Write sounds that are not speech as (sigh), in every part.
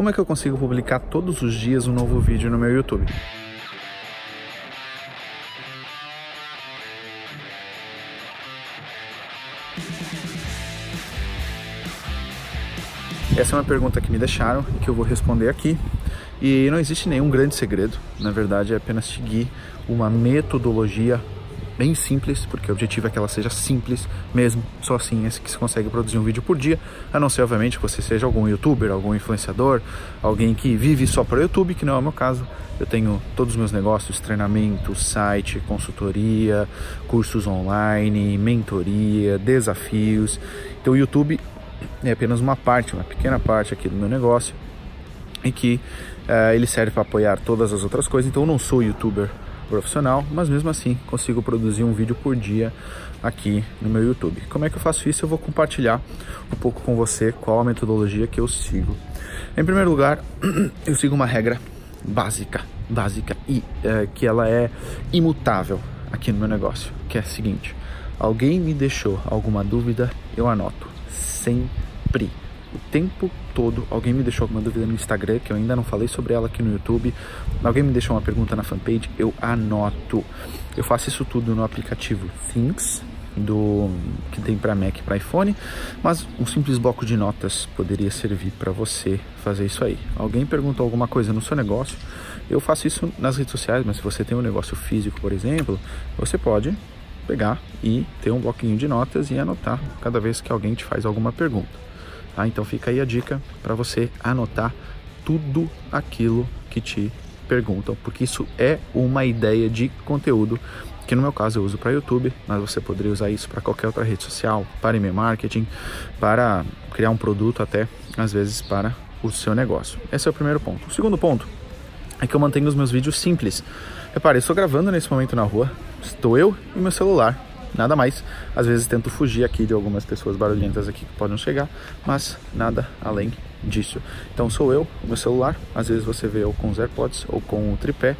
Como é que eu consigo publicar todos os dias um novo vídeo no meu YouTube? Essa é uma pergunta que me deixaram e que eu vou responder aqui. E não existe nenhum grande segredo, na verdade é apenas seguir uma metodologia bem simples, porque o objetivo é que ela seja simples mesmo, só assim é que se consegue produzir um vídeo por dia, a não ser obviamente que você seja algum youtuber, algum influenciador, alguém que vive só para o YouTube, que não é o meu caso. Eu tenho todos os meus negócios, treinamento, site, consultoria, cursos online, mentoria, desafios. Então o YouTube é apenas uma parte, uma pequena parte aqui do meu negócio e que uh, ele serve para apoiar todas as outras coisas. Então eu não sou youtuber profissional, mas mesmo assim consigo produzir um vídeo por dia aqui no meu YouTube. Como é que eu faço isso? Eu vou compartilhar um pouco com você qual a metodologia que eu sigo. Em primeiro lugar, (clears throat) eu sigo uma regra básica, básica e é, que ela é imutável aqui no meu negócio, que é a seguinte: alguém me deixou alguma dúvida, eu anoto sempre o tempo todo. Alguém me deixou alguma dúvida no Instagram, que eu ainda não falei sobre ela aqui no YouTube. Alguém me deixou uma pergunta na fanpage, eu anoto. Eu faço isso tudo no aplicativo Things, do que tem para Mac e para iPhone, mas um simples bloco de notas poderia servir para você fazer isso aí. Alguém perguntou alguma coisa no seu negócio, eu faço isso nas redes sociais, mas se você tem um negócio físico, por exemplo, você pode pegar e ter um bloquinho de notas e anotar cada vez que alguém te faz alguma pergunta. Tá? Então fica aí a dica para você anotar tudo aquilo que te perguntam, porque isso é uma ideia de conteúdo que no meu caso eu uso para YouTube, mas você poderia usar isso para qualquer outra rede social, para e-mail marketing, para criar um produto até às vezes para o seu negócio. Esse é o primeiro ponto. O segundo ponto é que eu mantenho os meus vídeos simples. Repare, estou gravando nesse momento na rua, estou eu e meu celular nada mais. Às vezes tento fugir aqui de algumas pessoas barulhentas aqui que podem chegar, mas nada além disso. Então sou eu, o meu celular, às vezes você vê eu com os AirPods ou com o tripé,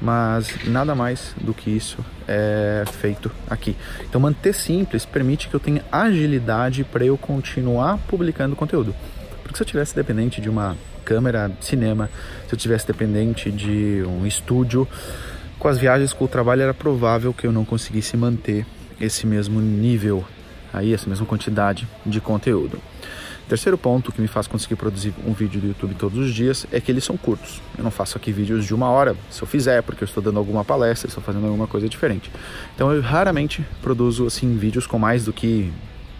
mas nada mais do que isso é feito aqui. Então manter simples permite que eu tenha agilidade para eu continuar publicando conteúdo. Porque se eu tivesse dependente de uma câmera de cinema, se eu tivesse dependente de um estúdio, com as viagens com o trabalho era provável que eu não conseguisse manter esse mesmo nível, aí essa mesma quantidade de conteúdo. Terceiro ponto que me faz conseguir produzir um vídeo do YouTube todos os dias é que eles são curtos. Eu não faço aqui vídeos de uma hora, se eu fizer, é porque eu estou dando alguma palestra, estou fazendo alguma coisa diferente. Então eu raramente produzo assim vídeos com mais do que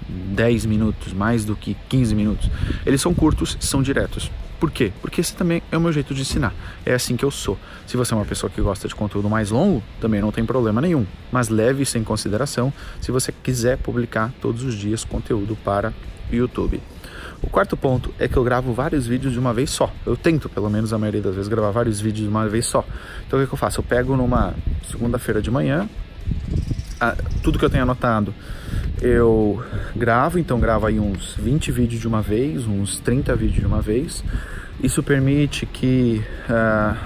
10 minutos, mais do que 15 minutos. Eles são curtos, são diretos. Por quê? Porque esse também é o meu jeito de ensinar. É assim que eu sou. Se você é uma pessoa que gosta de conteúdo mais longo, também não tem problema nenhum. Mas leve isso em consideração se você quiser publicar todos os dias conteúdo para YouTube. O quarto ponto é que eu gravo vários vídeos de uma vez só. Eu tento, pelo menos a maioria das vezes, gravar vários vídeos de uma vez só. Então o que, eu faço? Eu pego numa segunda-feira de manhã, tudo que eu tenho anotado eu gravo, então gravo aí uns 20 vídeos de uma vez, uns 30 vídeos de uma vez. Isso permite que uh,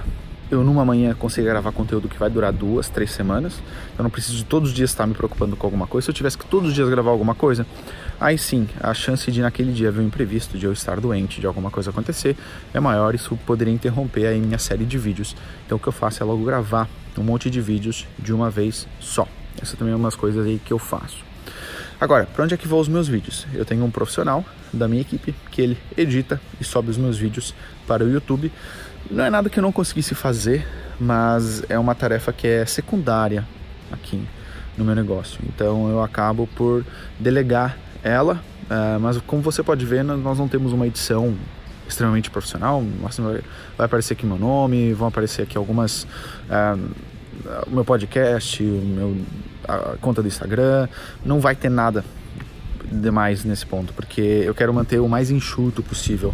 eu numa manhã consiga gravar conteúdo que vai durar duas, três semanas. Eu não preciso de todos os dias estar me preocupando com alguma coisa. Se eu tivesse que todos os dias gravar alguma coisa, aí sim, a chance de naquele dia haver um imprevisto, de eu estar doente, de alguma coisa acontecer, é maior. Isso poderia interromper aí minha série de vídeos. Então o que eu faço é logo gravar um monte de vídeos de uma vez só. Essa também é uma das coisas aí que eu faço. Agora, para onde é que vão os meus vídeos? Eu tenho um profissional da minha equipe que ele edita e sobe os meus vídeos para o YouTube. Não é nada que eu não conseguisse fazer, mas é uma tarefa que é secundária aqui no meu negócio. Então eu acabo por delegar ela, uh, mas como você pode ver, nós não temos uma edição extremamente profissional. Vai aparecer aqui meu nome, vão aparecer aqui algumas. O meu podcast, o meu a conta do Instagram, não vai ter nada demais nesse ponto, porque eu quero manter o mais enxuto possível.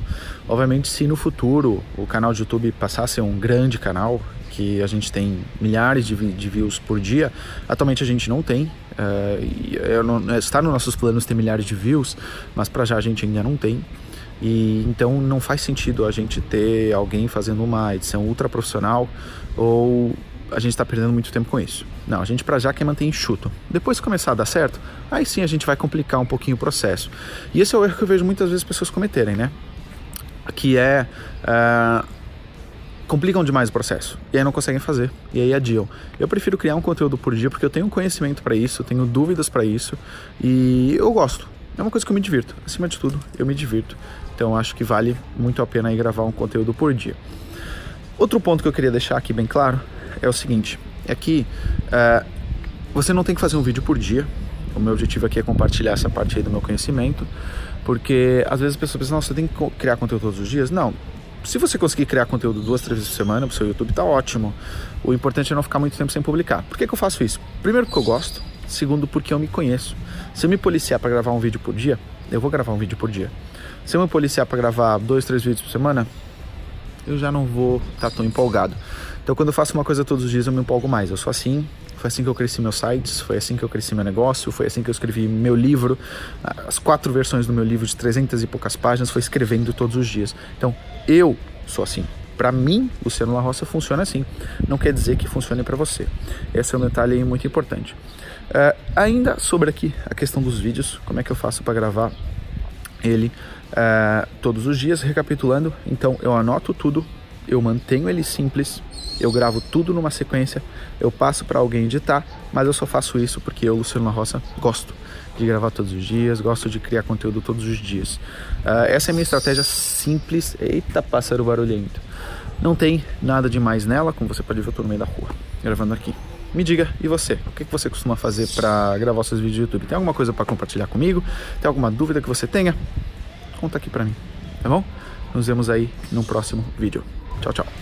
Obviamente, se no futuro o canal de YouTube passar a ser um grande canal, que a gente tem milhares de, de views por dia, atualmente a gente não tem. Uh, não, está nos nossos planos ter milhares de views, mas para já a gente ainda não tem. E então não faz sentido a gente ter alguém fazendo uma edição ultra profissional ou a gente está perdendo muito tempo com isso. Não, a gente para já quer manter enxuto. Depois que começar a dar certo, aí sim a gente vai complicar um pouquinho o processo. E esse é o erro que eu vejo muitas vezes pessoas cometerem, né? que é uh, complicam demais o processo e aí não conseguem fazer e aí adiam. Eu prefiro criar um conteúdo por dia porque eu tenho conhecimento para isso, tenho dúvidas para isso e eu gosto. É uma coisa que eu me divirto. Acima de tudo, eu me divirto. Então acho que vale muito a pena aí gravar um conteúdo por dia. Outro ponto que eu queria deixar aqui bem claro é o seguinte: é que uh, você não tem que fazer um vídeo por dia. O meu objetivo aqui é compartilhar essa parte aí do meu conhecimento, porque às vezes as pessoas pensam, não, você tem que criar conteúdo todos os dias. Não, se você conseguir criar conteúdo duas, três vezes por semana pro seu YouTube, tá ótimo. O importante é não ficar muito tempo sem publicar. Por que, que eu faço isso? Primeiro, porque eu gosto. Segundo, porque eu me conheço. Se eu me policiar para gravar um vídeo por dia, eu vou gravar um vídeo por dia. Se eu me policiar para gravar dois, três vídeos por semana, eu já não vou estar tá tão empolgado. Então, quando eu faço uma coisa todos os dias, eu me empolgo mais. Eu sou assim, foi assim que eu cresci meus sites, foi assim que eu cresci meu negócio, foi assim que eu escrevi meu livro. As quatro versões do meu livro de 300 e poucas páginas foi escrevendo todos os dias. Então, eu sou assim. Para mim, Luciano La Roça funciona assim. Não quer dizer que funcione para você. Esse é um detalhe muito importante. Uh, ainda sobre aqui a questão dos vídeos, como é que eu faço para gravar ele uh, todos os dias, recapitulando. Então, eu anoto tudo, eu mantenho ele simples, eu gravo tudo numa sequência, eu passo para alguém editar, mas eu só faço isso porque eu, Luciano La Roça, gosto de gravar todos os dias, gosto de criar conteúdo todos os dias. Uh, essa é a minha estratégia simples. Eita, pássaro barulhento. Não tem nada demais nela, como você pode ver, eu tô no meio da rua, gravando aqui. Me diga, e você? O que você costuma fazer para gravar seus vídeos do YouTube? Tem alguma coisa para compartilhar comigo? Tem alguma dúvida que você tenha? Conta aqui para mim, tá bom? Nos vemos aí no próximo vídeo. Tchau, tchau.